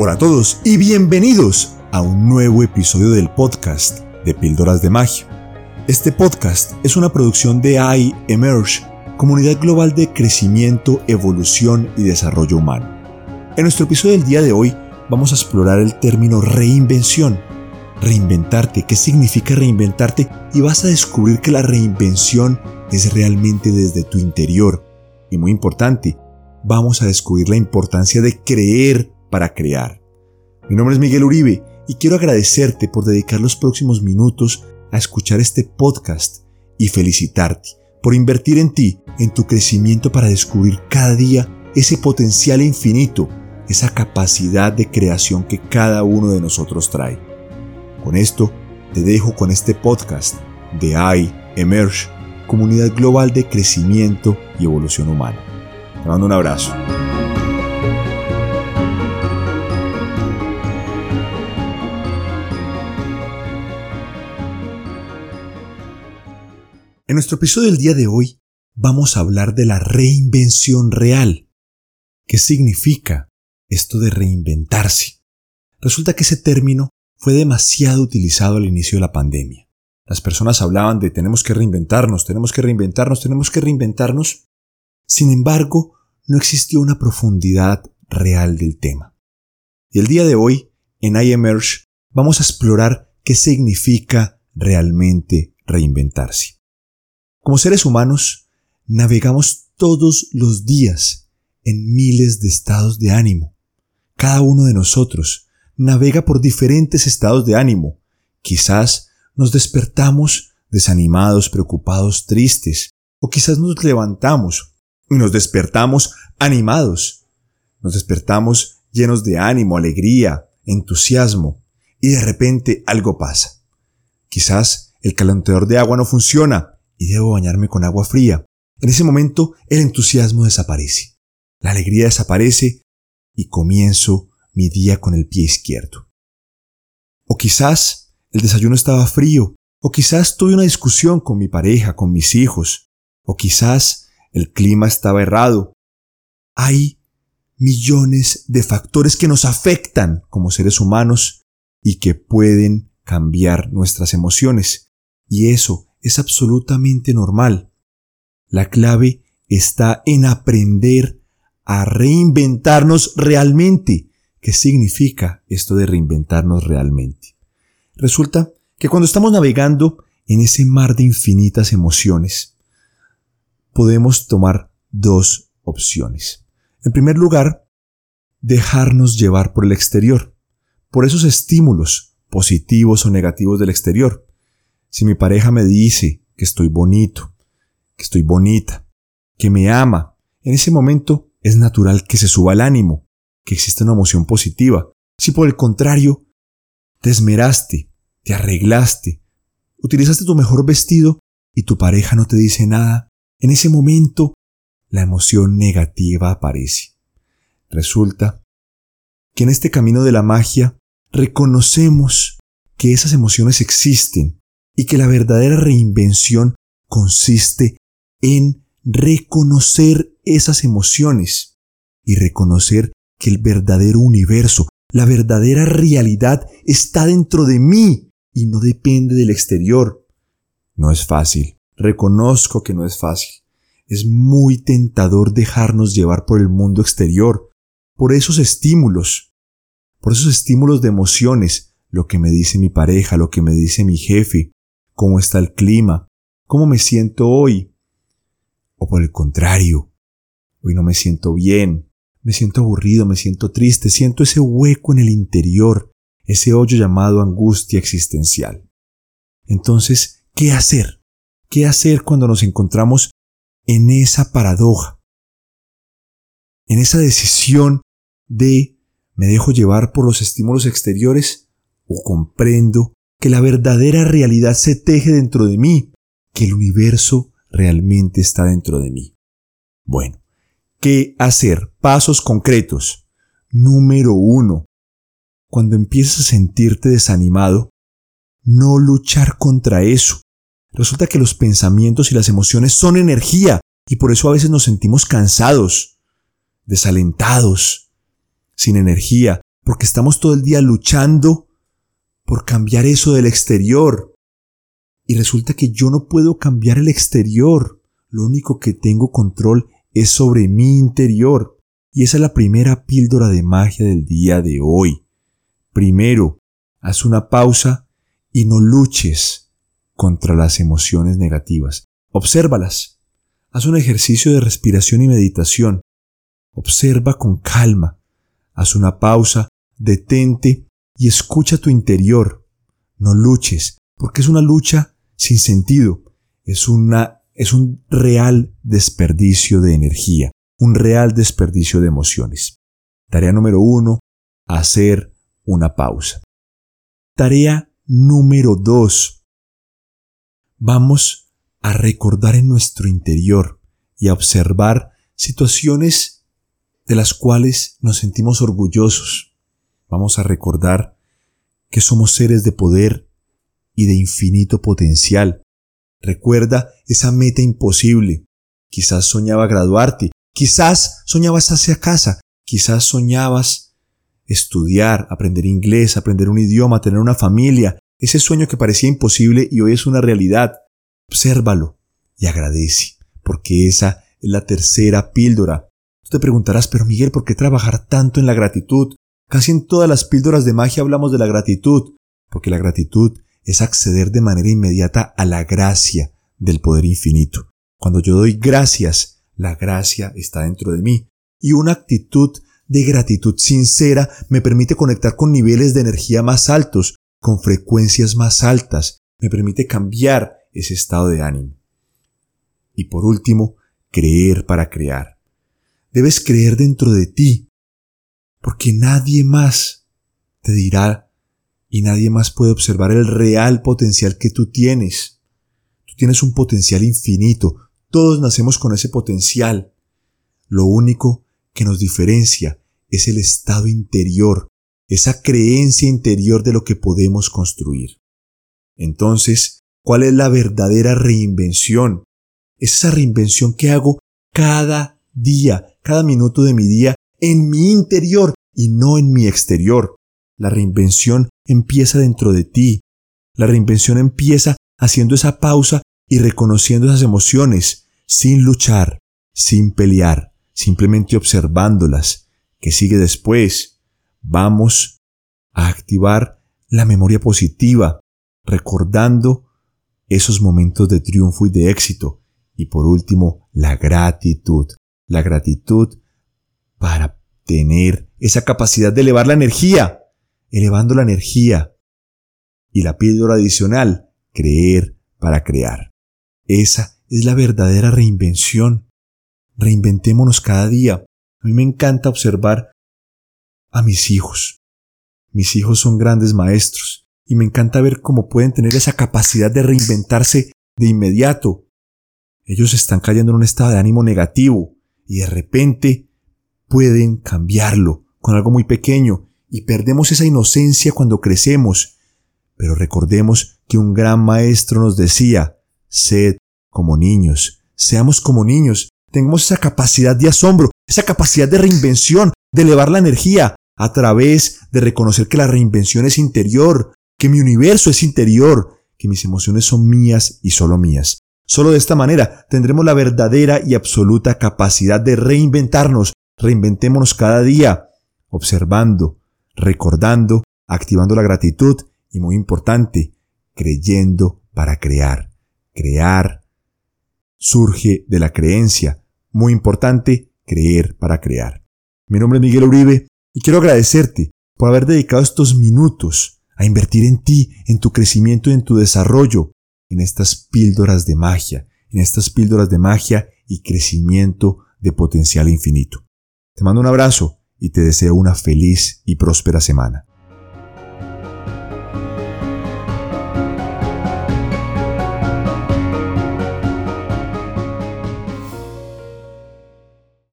Hola a todos y bienvenidos a un nuevo episodio del podcast de Píldoras de Magia. Este podcast es una producción de I Emerge, comunidad global de crecimiento, evolución y desarrollo humano. En nuestro episodio del día de hoy vamos a explorar el término reinvención. Reinventarte, qué significa reinventarte y vas a descubrir que la reinvención es realmente desde tu interior. Y muy importante, vamos a descubrir la importancia de creer para crear. Mi nombre es Miguel Uribe y quiero agradecerte por dedicar los próximos minutos a escuchar este podcast y felicitarte por invertir en ti, en tu crecimiento para descubrir cada día ese potencial infinito, esa capacidad de creación que cada uno de nosotros trae. Con esto, te dejo con este podcast de I Emerge, comunidad global de crecimiento y evolución humana. Te mando un abrazo. En nuestro episodio del día de hoy vamos a hablar de la reinvención real. ¿Qué significa esto de reinventarse? Resulta que ese término fue demasiado utilizado al inicio de la pandemia. Las personas hablaban de tenemos que reinventarnos, tenemos que reinventarnos, tenemos que reinventarnos. Sin embargo, no existió una profundidad real del tema. Y el día de hoy, en iEmerge, vamos a explorar qué significa realmente reinventarse. Como seres humanos, navegamos todos los días en miles de estados de ánimo. Cada uno de nosotros navega por diferentes estados de ánimo. Quizás nos despertamos desanimados, preocupados, tristes, o quizás nos levantamos y nos despertamos animados. Nos despertamos llenos de ánimo, alegría, entusiasmo, y de repente algo pasa. Quizás el calentador de agua no funciona y debo bañarme con agua fría. En ese momento el entusiasmo desaparece. La alegría desaparece y comienzo mi día con el pie izquierdo. O quizás el desayuno estaba frío, o quizás tuve una discusión con mi pareja, con mis hijos, o quizás el clima estaba errado. Hay millones de factores que nos afectan como seres humanos y que pueden cambiar nuestras emociones. Y eso es absolutamente normal. La clave está en aprender a reinventarnos realmente. ¿Qué significa esto de reinventarnos realmente? Resulta que cuando estamos navegando en ese mar de infinitas emociones, podemos tomar dos opciones. En primer lugar, dejarnos llevar por el exterior, por esos estímulos positivos o negativos del exterior. Si mi pareja me dice que estoy bonito, que estoy bonita, que me ama, en ese momento es natural que se suba el ánimo, que exista una emoción positiva. Si por el contrario, te esmeraste, te arreglaste, utilizaste tu mejor vestido y tu pareja no te dice nada, en ese momento la emoción negativa aparece. Resulta que en este camino de la magia reconocemos que esas emociones existen y que la verdadera reinvención consiste en reconocer esas emociones y reconocer que el verdadero universo, la verdadera realidad está dentro de mí y no depende del exterior. No es fácil, reconozco que no es fácil. Es muy tentador dejarnos llevar por el mundo exterior, por esos estímulos, por esos estímulos de emociones, lo que me dice mi pareja, lo que me dice mi jefe, cómo está el clima, cómo me siento hoy. O por el contrario, hoy no me siento bien, me siento aburrido, me siento triste, siento ese hueco en el interior, ese hoyo llamado angustia existencial. Entonces, ¿qué hacer? ¿Qué hacer cuando nos encontramos en esa paradoja? En esa decisión de ¿me dejo llevar por los estímulos exteriores o comprendo que la verdadera realidad se teje dentro de mí, que el universo realmente está dentro de mí. Bueno, ¿qué hacer? Pasos concretos. Número uno. Cuando empieces a sentirte desanimado, no luchar contra eso. Resulta que los pensamientos y las emociones son energía y por eso a veces nos sentimos cansados, desalentados, sin energía, porque estamos todo el día luchando por cambiar eso del exterior. Y resulta que yo no puedo cambiar el exterior. Lo único que tengo control es sobre mi interior. Y esa es la primera píldora de magia del día de hoy. Primero, haz una pausa y no luches contra las emociones negativas. Obsérvalas. Haz un ejercicio de respiración y meditación. Observa con calma. Haz una pausa, detente y escucha tu interior. No luches, porque es una lucha sin sentido. Es una, es un real desperdicio de energía, un real desperdicio de emociones. Tarea número uno, hacer una pausa. Tarea número dos. Vamos a recordar en nuestro interior y a observar situaciones de las cuales nos sentimos orgullosos. Vamos a recordar que somos seres de poder y de infinito potencial. Recuerda esa meta imposible. Quizás soñaba graduarte, quizás soñabas hacia casa, quizás soñabas estudiar, aprender inglés, aprender un idioma, tener una familia, ese sueño que parecía imposible y hoy es una realidad. Obsérvalo y agradece, porque esa es la tercera píldora. Tú te preguntarás, pero Miguel, ¿por qué trabajar tanto en la gratitud? Casi en todas las píldoras de magia hablamos de la gratitud, porque la gratitud es acceder de manera inmediata a la gracia del poder infinito. Cuando yo doy gracias, la gracia está dentro de mí. Y una actitud de gratitud sincera me permite conectar con niveles de energía más altos, con frecuencias más altas, me permite cambiar ese estado de ánimo. Y por último, creer para crear. Debes creer dentro de ti, porque nadie más te dirá y nadie más puede observar el real potencial que tú tienes. Tú tienes un potencial infinito, todos nacemos con ese potencial. Lo único que nos diferencia es el estado interior, esa creencia interior de lo que podemos construir. Entonces, ¿cuál es la verdadera reinvención? Es esa reinvención que hago cada día, cada minuto de mi día, en mi interior y no en mi exterior. La reinvención empieza dentro de ti. La reinvención empieza haciendo esa pausa y reconociendo esas emociones, sin luchar, sin pelear, simplemente observándolas. ¿Qué sigue después? Vamos a activar la memoria positiva, recordando esos momentos de triunfo y de éxito. Y por último, la gratitud. La gratitud para tener esa capacidad de elevar la energía, elevando la energía. Y la píldora adicional, creer para crear. Esa es la verdadera reinvención. Reinventémonos cada día. A mí me encanta observar a mis hijos. Mis hijos son grandes maestros y me encanta ver cómo pueden tener esa capacidad de reinventarse de inmediato. Ellos están cayendo en un estado de ánimo negativo y de repente pueden cambiarlo con algo muy pequeño y perdemos esa inocencia cuando crecemos. Pero recordemos que un gran maestro nos decía, sed como niños, seamos como niños, tengamos esa capacidad de asombro, esa capacidad de reinvención, de elevar la energía, a través de reconocer que la reinvención es interior, que mi universo es interior, que mis emociones son mías y solo mías. Solo de esta manera tendremos la verdadera y absoluta capacidad de reinventarnos. Reinventémonos cada día, observando, recordando, activando la gratitud y muy importante, creyendo para crear. Crear surge de la creencia. Muy importante, creer para crear. Mi nombre es Miguel Uribe y quiero agradecerte por haber dedicado estos minutos a invertir en ti, en tu crecimiento y en tu desarrollo, en estas píldoras de magia, en estas píldoras de magia y crecimiento de potencial infinito. Te mando un abrazo y te deseo una feliz y próspera semana.